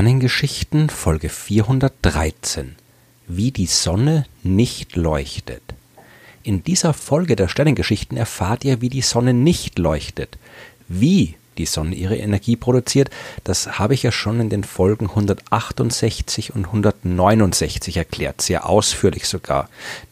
Sternengeschichten Folge 413 Wie die Sonne nicht leuchtet. In dieser Folge der Sternengeschichten erfahrt ihr, wie die Sonne nicht leuchtet. Wie die Sonne ihre Energie produziert, das habe ich ja schon in den Folgen 168 und 169 erklärt, sehr ausführlich sogar.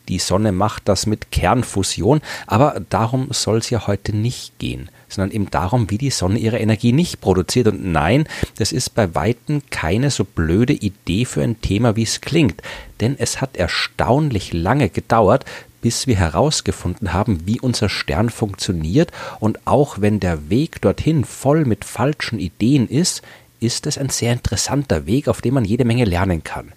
Die Sonne macht das mit Kernfusion, aber darum soll es ja heute nicht gehen, sondern eben darum, wie die Sonne ihre Energie nicht produziert. Und nein, das ist bei Weitem keine so blöde Idee für ein Thema, wie es klingt, denn es hat erstaunlich lange gedauert, bis wir herausgefunden haben, wie unser Stern funktioniert, und auch wenn der Weg dorthin voll mit falschen Ideen ist, ist es ein sehr interessanter Weg, auf dem man jede Menge lernen kann.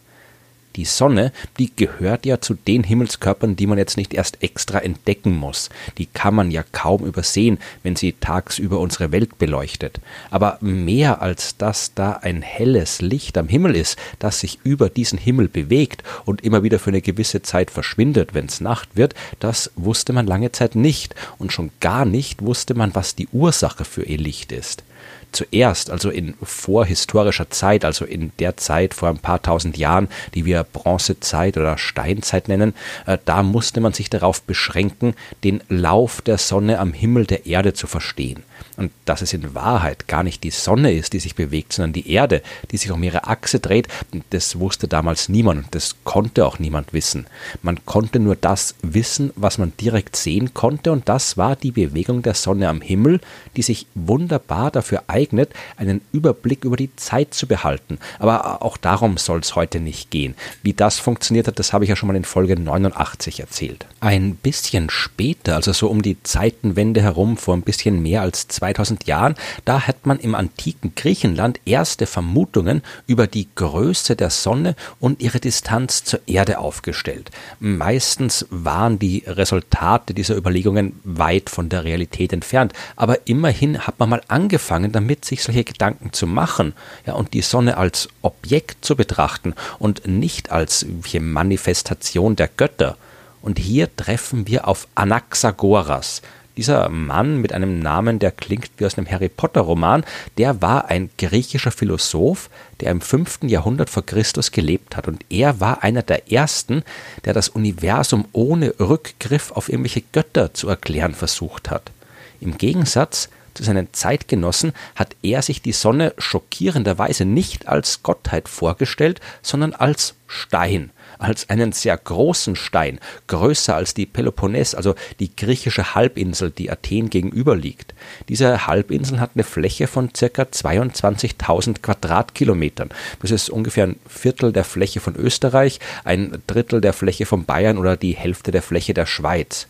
Die Sonne, die gehört ja zu den Himmelskörpern, die man jetzt nicht erst extra entdecken muss. Die kann man ja kaum übersehen, wenn sie tagsüber unsere Welt beleuchtet. Aber mehr als dass da ein helles Licht am Himmel ist, das sich über diesen Himmel bewegt und immer wieder für eine gewisse Zeit verschwindet, wenn es Nacht wird, das wusste man lange Zeit nicht. Und schon gar nicht wusste man, was die Ursache für ihr Licht ist zuerst, also in vorhistorischer Zeit, also in der Zeit vor ein paar tausend Jahren, die wir Bronzezeit oder Steinzeit nennen, äh, da musste man sich darauf beschränken, den Lauf der Sonne am Himmel der Erde zu verstehen und dass es in Wahrheit gar nicht die Sonne ist, die sich bewegt, sondern die Erde, die sich um ihre Achse dreht, das wusste damals niemand und das konnte auch niemand wissen. Man konnte nur das wissen, was man direkt sehen konnte und das war die Bewegung der Sonne am Himmel, die sich wunderbar dafür eignet, einen Überblick über die Zeit zu behalten. Aber auch darum soll es heute nicht gehen. Wie das funktioniert hat, das habe ich ja schon mal in Folge 89 erzählt. Ein bisschen später, also so um die Zeitenwende herum, vor ein bisschen mehr als zwei 2000 Jahren, da hat man im antiken Griechenland erste Vermutungen über die Größe der Sonne und ihre Distanz zur Erde aufgestellt. Meistens waren die Resultate dieser Überlegungen weit von der Realität entfernt, aber immerhin hat man mal angefangen, damit sich solche Gedanken zu machen, ja, und die Sonne als Objekt zu betrachten und nicht als Manifestation der Götter. Und hier treffen wir auf Anaxagoras, dieser Mann mit einem Namen, der klingt wie aus einem Harry Potter Roman, der war ein griechischer Philosoph, der im 5. Jahrhundert vor Christus gelebt hat. Und er war einer der ersten, der das Universum ohne Rückgriff auf irgendwelche Götter zu erklären versucht hat. Im Gegensatz zu seinen Zeitgenossen hat er sich die Sonne schockierenderweise nicht als Gottheit vorgestellt, sondern als Stein als einen sehr großen Stein, größer als die Peloponnes, also die griechische Halbinsel, die Athen gegenüber liegt. Diese Halbinsel hat eine Fläche von circa 22.000 Quadratkilometern. Das ist ungefähr ein Viertel der Fläche von Österreich, ein Drittel der Fläche von Bayern oder die Hälfte der Fläche der Schweiz.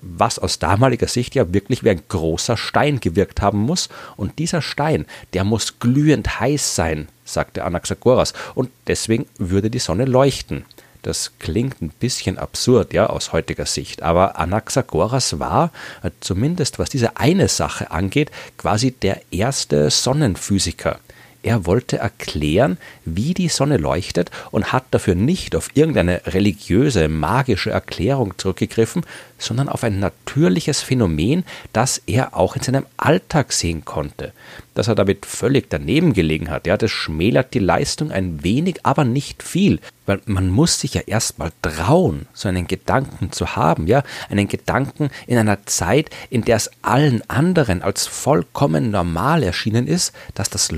Was aus damaliger Sicht ja wirklich wie ein großer Stein gewirkt haben muss. Und dieser Stein, der muss glühend heiß sein, sagte Anaxagoras, und deswegen würde die Sonne leuchten. Das klingt ein bisschen absurd, ja, aus heutiger Sicht. Aber Anaxagoras war, äh, zumindest was diese eine Sache angeht, quasi der erste Sonnenphysiker. Er wollte erklären, wie die Sonne leuchtet und hat dafür nicht auf irgendeine religiöse, magische Erklärung zurückgegriffen, sondern auf ein natürliches Phänomen, das er auch in seinem Alltag sehen konnte. Dass er damit völlig daneben gelegen hat, ja, das schmälert die Leistung ein wenig, aber nicht viel. Weil man muss sich ja erstmal trauen, so einen Gedanken zu haben, ja, einen Gedanken in einer Zeit, in der es allen anderen als vollkommen normal erschienen ist, dass das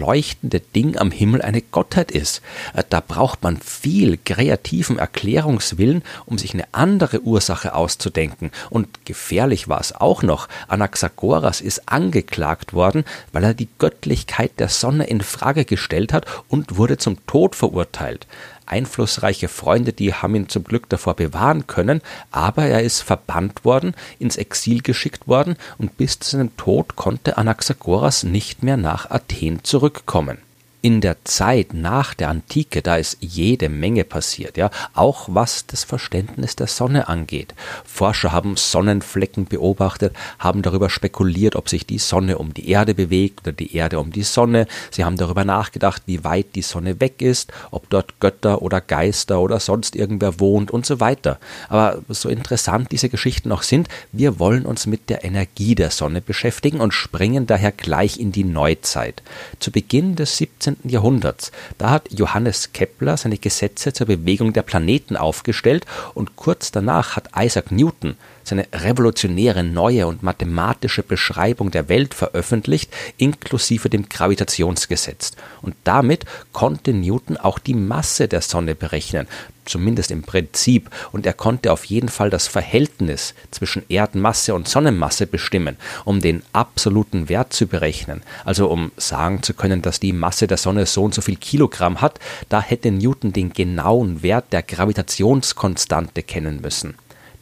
leuchtende Ding am Himmel eine Gottheit ist. Äh, da braucht man viel kreativen Erklärungswillen, um sich eine andere Ursache auszudenken. Und gefährlich war es auch noch. Anaxagoras ist angeklagt worden, weil er die Göttlichkeit der Sonne in Frage gestellt hat und wurde zum Tod verurteilt einflussreiche Freunde, die haben ihn zum Glück davor bewahren können, aber er ist verbannt worden, ins Exil geschickt worden und bis zu seinem Tod konnte Anaxagoras nicht mehr nach Athen zurückkommen in der Zeit nach der Antike, da ist jede Menge passiert, ja, auch was das Verständnis der Sonne angeht. Forscher haben Sonnenflecken beobachtet, haben darüber spekuliert, ob sich die Sonne um die Erde bewegt oder die Erde um die Sonne. Sie haben darüber nachgedacht, wie weit die Sonne weg ist, ob dort Götter oder Geister oder sonst irgendwer wohnt und so weiter. Aber so interessant diese Geschichten auch sind, wir wollen uns mit der Energie der Sonne beschäftigen und springen daher gleich in die Neuzeit. Zu Beginn des 17 18. Jahrhunderts. Da hat Johannes Kepler seine Gesetze zur Bewegung der Planeten aufgestellt und kurz danach hat Isaac Newton seine revolutionäre neue und mathematische Beschreibung der Welt veröffentlicht, inklusive dem Gravitationsgesetz. Und damit konnte Newton auch die Masse der Sonne berechnen, zumindest im Prinzip, und er konnte auf jeden Fall das Verhältnis zwischen Erdenmasse und Sonnenmasse bestimmen, um den absoluten Wert zu berechnen, also um sagen zu können, dass die Masse der Sonne so und so viel Kilogramm hat, da hätte Newton den genauen Wert der Gravitationskonstante kennen müssen.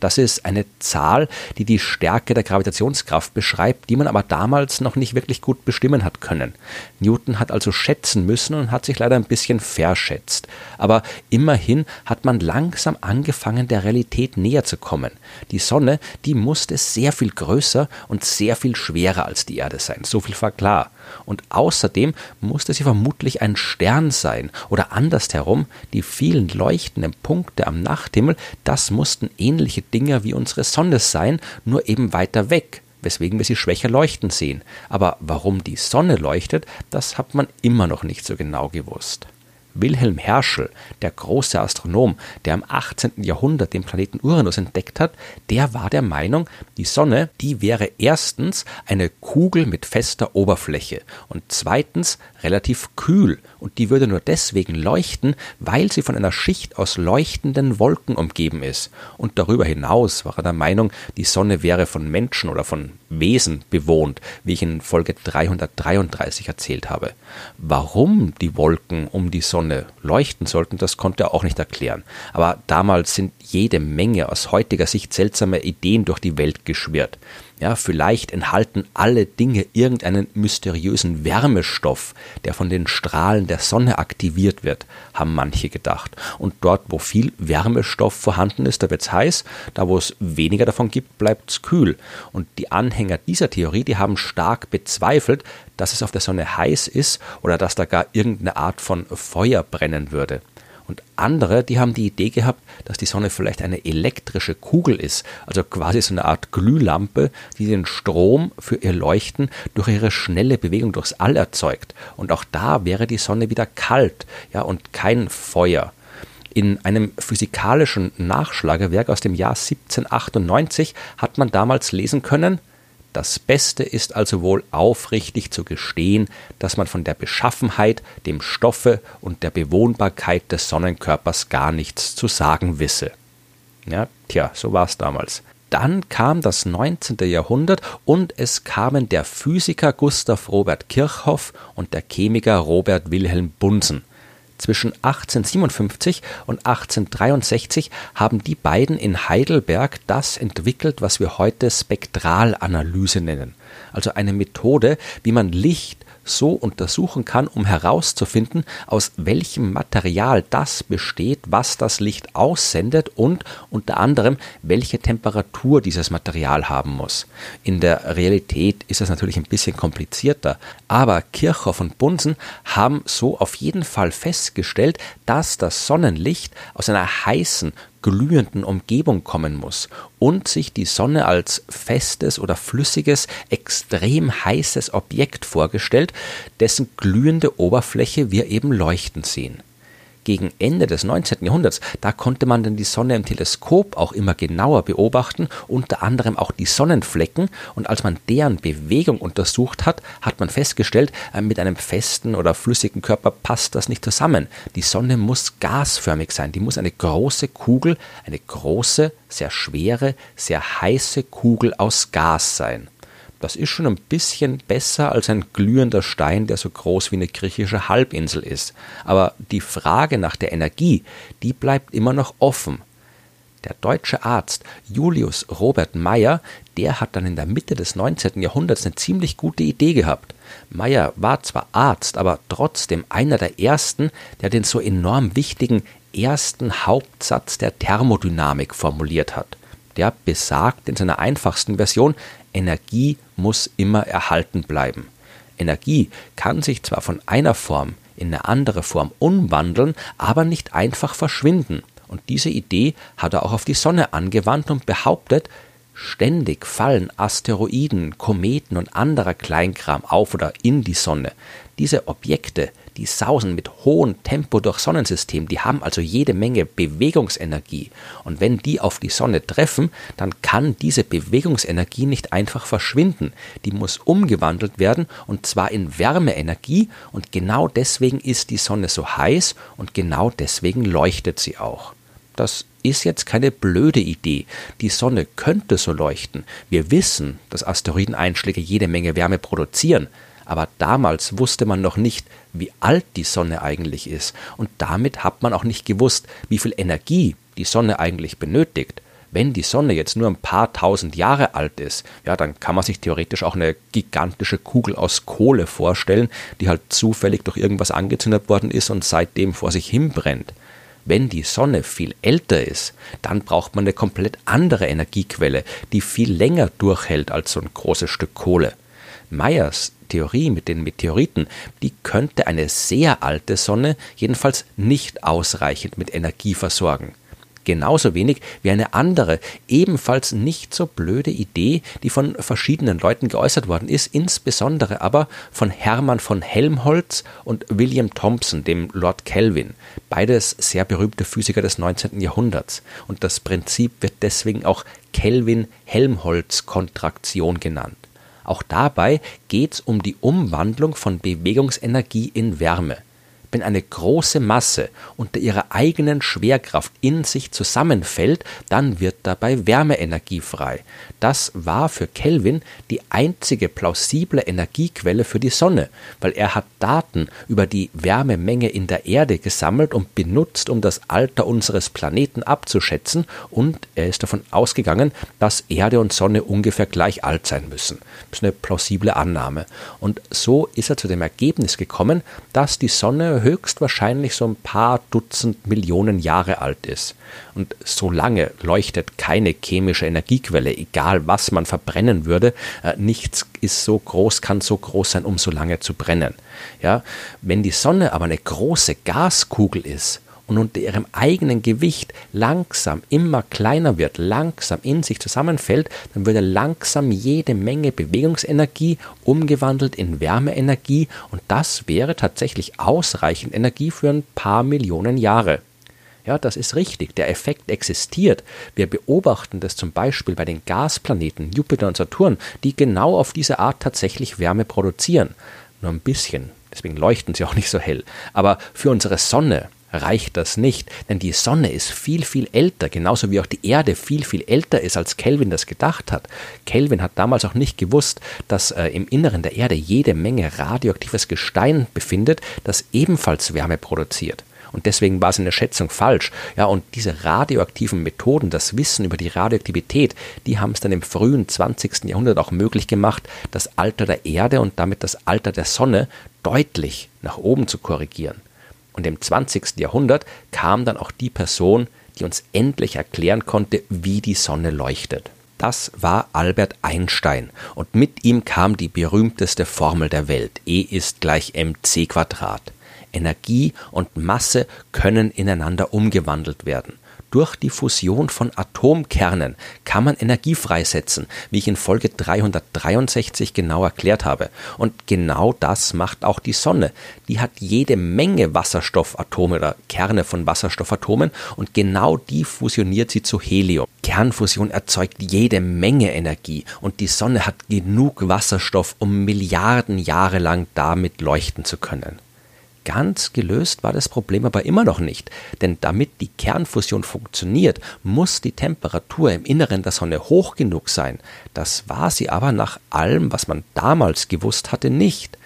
Das ist eine Zahl, die die Stärke der Gravitationskraft beschreibt, die man aber damals noch nicht wirklich gut bestimmen hat können. Newton hat also schätzen müssen und hat sich leider ein bisschen verschätzt. Aber immerhin hat man langsam angefangen, der Realität näher zu kommen. Die Sonne, die musste sehr viel größer und sehr viel schwerer als die Erde sein. So viel war klar. Und außerdem musste sie vermutlich ein Stern sein oder andersherum, die vielen leuchtenden Punkte am Nachthimmel, das mussten ähnliche Dinge wie unsere Sonne sein, nur eben weiter weg weswegen wir sie schwächer leuchten sehen. Aber warum die Sonne leuchtet, das hat man immer noch nicht so genau gewusst. Wilhelm Herschel, der große Astronom, der im 18. Jahrhundert den Planeten Uranus entdeckt hat, der war der Meinung, die Sonne, die wäre erstens eine Kugel mit fester Oberfläche und zweitens relativ kühl und die würde nur deswegen leuchten, weil sie von einer Schicht aus leuchtenden Wolken umgeben ist. Und darüber hinaus war er der Meinung, die Sonne wäre von Menschen oder von Wesen bewohnt, wie ich in Folge 333 erzählt habe. Warum die Wolken um die Sonne leuchten sollten, das konnte er auch nicht erklären. Aber damals sind jede Menge aus heutiger Sicht seltsame Ideen durch die Welt geschwirrt. Ja, vielleicht enthalten alle Dinge irgendeinen mysteriösen Wärmestoff, der von den Strahlen der Sonne aktiviert wird, haben manche gedacht. Und dort, wo viel Wärmestoff vorhanden ist, da wird es heiß, da wo es weniger davon gibt, bleibt es kühl. Und die Anhänger dieser Theorie, die haben stark bezweifelt, dass es auf der Sonne heiß ist oder dass da gar irgendeine Art von Feuer brennen würde. Und andere, die haben die Idee gehabt, dass die Sonne vielleicht eine elektrische Kugel ist, also quasi so eine Art Glühlampe, die den Strom für ihr Leuchten durch ihre schnelle Bewegung durchs All erzeugt. Und auch da wäre die Sonne wieder kalt, ja, und kein Feuer. In einem physikalischen Nachschlagewerk aus dem Jahr 1798 hat man damals lesen können, das Beste ist also wohl aufrichtig zu gestehen, dass man von der Beschaffenheit, dem Stoffe und der Bewohnbarkeit des Sonnenkörpers gar nichts zu sagen wisse. Ja, tja, so war's damals. Dann kam das 19. Jahrhundert und es kamen der Physiker Gustav Robert Kirchhoff und der Chemiker Robert Wilhelm Bunsen. Zwischen 1857 und 1863 haben die beiden in Heidelberg das entwickelt, was wir heute Spektralanalyse nennen. Also eine Methode, wie man Licht so untersuchen kann, um herauszufinden, aus welchem Material das besteht, was das Licht aussendet und unter anderem, welche Temperatur dieses Material haben muss. In der Realität ist das natürlich ein bisschen komplizierter, aber Kirchhoff und Bunsen haben so auf jeden Fall festgestellt, dass das Sonnenlicht aus einer heißen, glühenden Umgebung kommen muss und sich die Sonne als festes oder flüssiges, extrem heißes Objekt vorgestellt, dessen glühende Oberfläche wir eben leuchten sehen gegen Ende des 19. Jahrhunderts, da konnte man dann die Sonne im Teleskop auch immer genauer beobachten, unter anderem auch die Sonnenflecken. Und als man deren Bewegung untersucht hat, hat man festgestellt, äh, mit einem festen oder flüssigen Körper passt das nicht zusammen. Die Sonne muss gasförmig sein, die muss eine große Kugel, eine große, sehr schwere, sehr heiße Kugel aus Gas sein. Das ist schon ein bisschen besser als ein glühender Stein, der so groß wie eine griechische Halbinsel ist. Aber die Frage nach der Energie, die bleibt immer noch offen. Der deutsche Arzt Julius Robert Meyer, der hat dann in der Mitte des 19. Jahrhunderts eine ziemlich gute Idee gehabt. Meyer war zwar Arzt, aber trotzdem einer der ersten, der den so enorm wichtigen ersten Hauptsatz der Thermodynamik formuliert hat. Der besagt in seiner einfachsten Version, Energie muss immer erhalten bleiben. Energie kann sich zwar von einer Form in eine andere Form umwandeln, aber nicht einfach verschwinden. Und diese Idee hat er auch auf die Sonne angewandt und behauptet, ständig fallen Asteroiden, Kometen und anderer Kleinkram auf oder in die Sonne. Diese Objekte, die sausen mit hohem Tempo durch Sonnensystem, die haben also jede Menge Bewegungsenergie. Und wenn die auf die Sonne treffen, dann kann diese Bewegungsenergie nicht einfach verschwinden. Die muss umgewandelt werden und zwar in Wärmeenergie und genau deswegen ist die Sonne so heiß und genau deswegen leuchtet sie auch. Das ist jetzt keine blöde Idee. Die Sonne könnte so leuchten. Wir wissen, dass Asteroideneinschläge jede Menge Wärme produzieren. Aber damals wusste man noch nicht, wie alt die Sonne eigentlich ist. Und damit hat man auch nicht gewusst, wie viel Energie die Sonne eigentlich benötigt. Wenn die Sonne jetzt nur ein paar tausend Jahre alt ist, ja, dann kann man sich theoretisch auch eine gigantische Kugel aus Kohle vorstellen, die halt zufällig durch irgendwas angezündet worden ist und seitdem vor sich hin brennt. Wenn die Sonne viel älter ist, dann braucht man eine komplett andere Energiequelle, die viel länger durchhält als so ein großes Stück Kohle. Meyers Theorie mit den Meteoriten, die könnte eine sehr alte Sonne jedenfalls nicht ausreichend mit Energie versorgen genauso wenig wie eine andere, ebenfalls nicht so blöde Idee, die von verschiedenen Leuten geäußert worden ist, insbesondere aber von Hermann von Helmholtz und William Thompson, dem Lord Kelvin, beides sehr berühmte Physiker des 19. Jahrhunderts. Und das Prinzip wird deswegen auch Kelvin-Helmholtz-Kontraktion genannt. Auch dabei geht es um die Umwandlung von Bewegungsenergie in Wärme. Wenn eine große Masse unter ihrer eigenen Schwerkraft in sich zusammenfällt, dann wird dabei Wärmeenergie frei. Das war für Kelvin die einzige plausible Energiequelle für die Sonne, weil er hat Daten über die Wärmemenge in der Erde gesammelt und benutzt, um das Alter unseres Planeten abzuschätzen, und er ist davon ausgegangen, dass Erde und Sonne ungefähr gleich alt sein müssen. Das ist eine plausible Annahme. Und so ist er zu dem Ergebnis gekommen, dass die Sonne höchstwahrscheinlich so ein paar Dutzend Millionen Jahre alt ist. Und so lange leuchtet keine chemische Energiequelle, egal was man verbrennen würde. Äh, nichts ist so groß, kann so groß sein, um so lange zu brennen. Ja, wenn die Sonne aber eine große Gaskugel ist und unter ihrem eigenen Gewicht langsam immer kleiner wird, langsam in sich zusammenfällt, dann würde langsam jede Menge Bewegungsenergie umgewandelt in Wärmeenergie und das wäre tatsächlich ausreichend Energie für ein paar Millionen Jahre. Ja, das ist richtig. Der Effekt existiert. Wir beobachten das zum Beispiel bei den Gasplaneten Jupiter und Saturn, die genau auf diese Art tatsächlich Wärme produzieren. Nur ein bisschen. Deswegen leuchten sie auch nicht so hell. Aber für unsere Sonne reicht das nicht, denn die Sonne ist viel, viel älter, genauso wie auch die Erde viel, viel älter ist, als Kelvin das gedacht hat. Kelvin hat damals auch nicht gewusst, dass äh, im Inneren der Erde jede Menge radioaktives Gestein befindet, das ebenfalls Wärme produziert. Und deswegen war seine Schätzung falsch. Ja, und diese radioaktiven Methoden, das Wissen über die Radioaktivität, die haben es dann im frühen 20. Jahrhundert auch möglich gemacht, das Alter der Erde und damit das Alter der Sonne deutlich nach oben zu korrigieren. Und im 20. Jahrhundert kam dann auch die Person, die uns endlich erklären konnte, wie die Sonne leuchtet. Das war Albert Einstein und mit ihm kam die berühmteste Formel der Welt. E ist gleich mc Quadrat. Energie und Masse können ineinander umgewandelt werden. Durch die Fusion von Atomkernen kann man Energie freisetzen, wie ich in Folge 363 genau erklärt habe. Und genau das macht auch die Sonne. Die hat jede Menge Wasserstoffatome oder Kerne von Wasserstoffatomen und genau die fusioniert sie zu Helium. Kernfusion erzeugt jede Menge Energie und die Sonne hat genug Wasserstoff, um Milliarden Jahre lang damit leuchten zu können. Ganz gelöst war das Problem aber immer noch nicht, denn damit die Kernfusion funktioniert, muss die Temperatur im Inneren der Sonne hoch genug sein. Das war sie aber nach allem, was man damals gewusst hatte, nicht.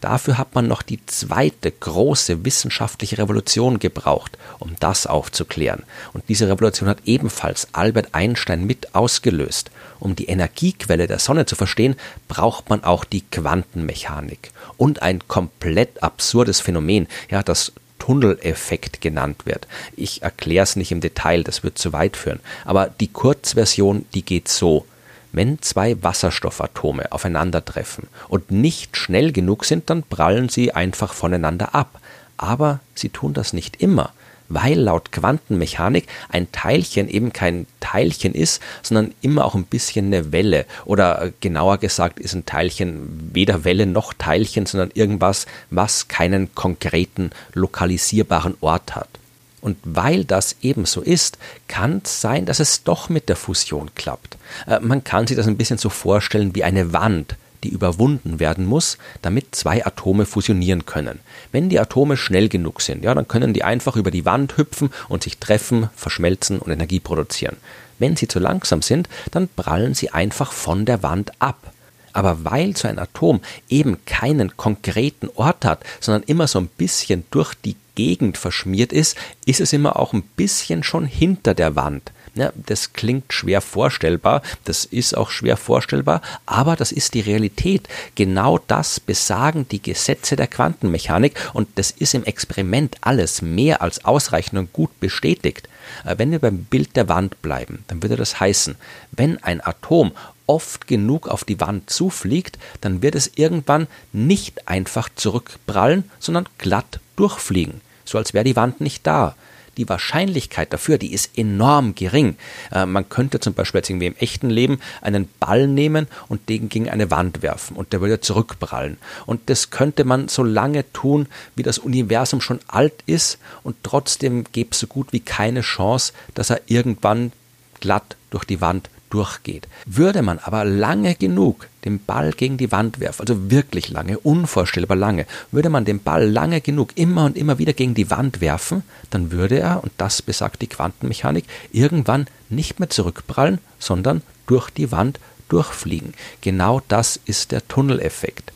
Dafür hat man noch die zweite große wissenschaftliche Revolution gebraucht, um das aufzuklären. Und diese Revolution hat ebenfalls Albert Einstein mit ausgelöst. Um die Energiequelle der Sonne zu verstehen, braucht man auch die Quantenmechanik und ein komplett absurdes Phänomen, ja, das Tunneleffekt genannt wird. Ich erkläre es nicht im Detail, das wird zu weit führen. Aber die Kurzversion, die geht so. Wenn zwei Wasserstoffatome aufeinandertreffen und nicht schnell genug sind, dann prallen sie einfach voneinander ab. Aber sie tun das nicht immer. weil laut Quantenmechanik ein Teilchen eben kein Teilchen ist, sondern immer auch ein bisschen eine Welle. Oder äh, genauer gesagt ist ein Teilchen weder Welle noch Teilchen, sondern irgendwas, was keinen konkreten lokalisierbaren Ort hat. Und weil das eben so ist, kann es sein, dass es doch mit der Fusion klappt. Äh, man kann sich das ein bisschen so vorstellen wie eine Wand, die überwunden werden muss, damit zwei Atome fusionieren können. Wenn die Atome schnell genug sind, ja, dann können die einfach über die Wand hüpfen und sich treffen, verschmelzen und Energie produzieren. Wenn sie zu langsam sind, dann prallen sie einfach von der Wand ab. Aber weil so ein Atom eben keinen konkreten Ort hat, sondern immer so ein bisschen durch die Gegend verschmiert ist, ist es immer auch ein bisschen schon hinter der Wand. Ja, das klingt schwer vorstellbar, das ist auch schwer vorstellbar, aber das ist die Realität. Genau das besagen die Gesetze der Quantenmechanik und das ist im Experiment alles mehr als ausreichend und gut bestätigt. Äh, wenn wir beim Bild der Wand bleiben, dann würde das heißen, wenn ein Atom oft genug auf die Wand zufliegt, dann wird es irgendwann nicht einfach zurückprallen, sondern glatt durchfliegen, so als wäre die Wand nicht da die Wahrscheinlichkeit dafür, die ist enorm gering. Äh, man könnte zum Beispiel jetzt irgendwie im echten Leben einen Ball nehmen und den gegen eine Wand werfen und der würde zurückprallen. Und das könnte man so lange tun, wie das Universum schon alt ist und trotzdem gäbe es so gut wie keine Chance, dass er irgendwann glatt durch die Wand durchgeht. Würde man aber lange genug den Ball gegen die Wand werfen, also wirklich lange, unvorstellbar lange, würde man den Ball lange genug immer und immer wieder gegen die Wand werfen, dann würde er, und das besagt die Quantenmechanik, irgendwann nicht mehr zurückprallen, sondern durch die Wand durchfliegen. Genau das ist der Tunneleffekt.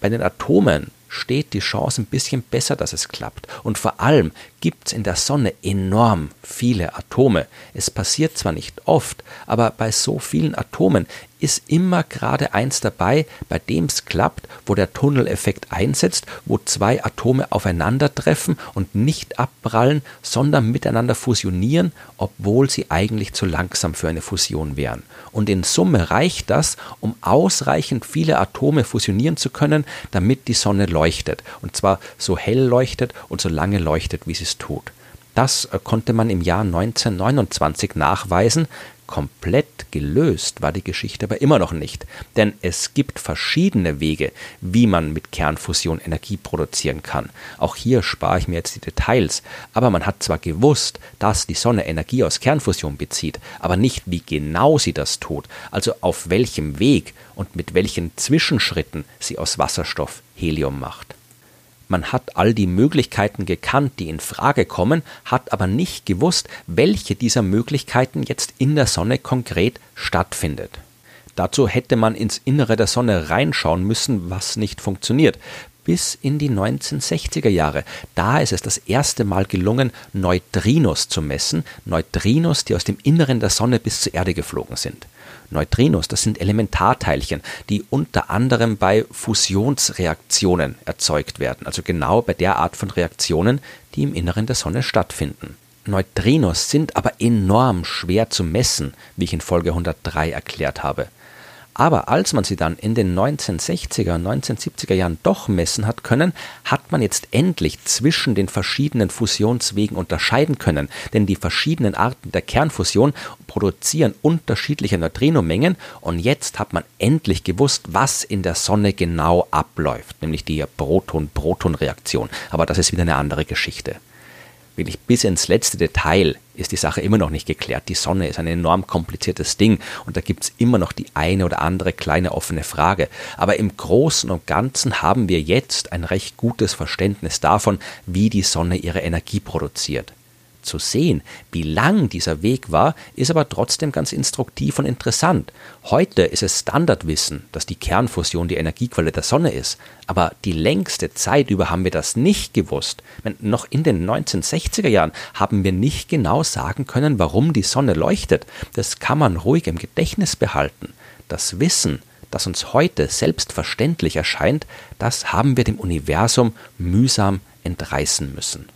Bei den Atomen steht die Chance ein bisschen besser, dass es klappt. Und vor allem gibt es in der Sonne enorm viele Atome. Es passiert zwar nicht oft, aber bei so vielen Atomen ist immer gerade eins dabei, bei dem es klappt, wo der Tunneleffekt einsetzt, wo zwei Atome aufeinandertreffen und nicht abprallen, sondern miteinander fusionieren, obwohl sie eigentlich zu langsam für eine Fusion wären. Und in Summe reicht das, um ausreichend viele Atome fusionieren zu können, damit die Sonne leuchtet. Und zwar so hell leuchtet und so lange leuchtet, wie sie es tut. Das äh, konnte man im Jahr 1929 nachweisen, Komplett gelöst war die Geschichte aber immer noch nicht, denn es gibt verschiedene Wege, wie man mit Kernfusion Energie produzieren kann. Auch hier spare ich mir jetzt die Details, aber man hat zwar gewusst, dass die Sonne Energie aus Kernfusion bezieht, aber nicht wie genau sie das tut, also auf welchem Weg und mit welchen Zwischenschritten sie aus Wasserstoff Helium macht. Man hat all die Möglichkeiten gekannt, die in Frage kommen, hat aber nicht gewusst, welche dieser Möglichkeiten jetzt in der Sonne konkret stattfindet. Dazu hätte man ins Innere der Sonne reinschauen müssen, was nicht funktioniert. Bis in die 1960er Jahre. Da ist es das erste Mal gelungen, Neutrinos zu messen. Neutrinos, die aus dem Inneren der Sonne bis zur Erde geflogen sind. Neutrinos, das sind Elementarteilchen, die unter anderem bei Fusionsreaktionen erzeugt werden, also genau bei der Art von Reaktionen, die im Inneren der Sonne stattfinden. Neutrinos sind aber enorm schwer zu messen, wie ich in Folge 103 erklärt habe. Aber als man sie dann in den 1960er und 1970er Jahren doch messen hat können, hat man jetzt endlich zwischen den verschiedenen Fusionswegen unterscheiden können, denn die verschiedenen Arten der Kernfusion produzieren unterschiedliche Neutrinomengen und jetzt hat man endlich gewusst, was in der Sonne genau abläuft, nämlich die Proton-Proton-Reaktion. Aber das ist wieder eine andere Geschichte wirklich bis ins letzte Detail ist die Sache immer noch nicht geklärt. Die Sonne ist ein enorm kompliziertes Ding und da gibt es immer noch die eine oder andere kleine offene Frage. Aber im Großen und Ganzen haben wir jetzt ein recht gutes Verständnis davon, wie die Sonne ihre Energie produziert zu sehen. Wie lang dieser Weg war, ist aber trotzdem ganz instruktiv und interessant. Heute ist es Standardwissen, dass die Kernfusion die Energiequelle der Sonne ist, aber die längste Zeit über haben wir das nicht gewusst. Noch in den 1960er Jahren haben wir nicht genau sagen können, warum die Sonne leuchtet. Das kann man ruhig im Gedächtnis behalten. Das Wissen, das uns heute selbstverständlich erscheint, das haben wir dem Universum mühsam entreißen müssen.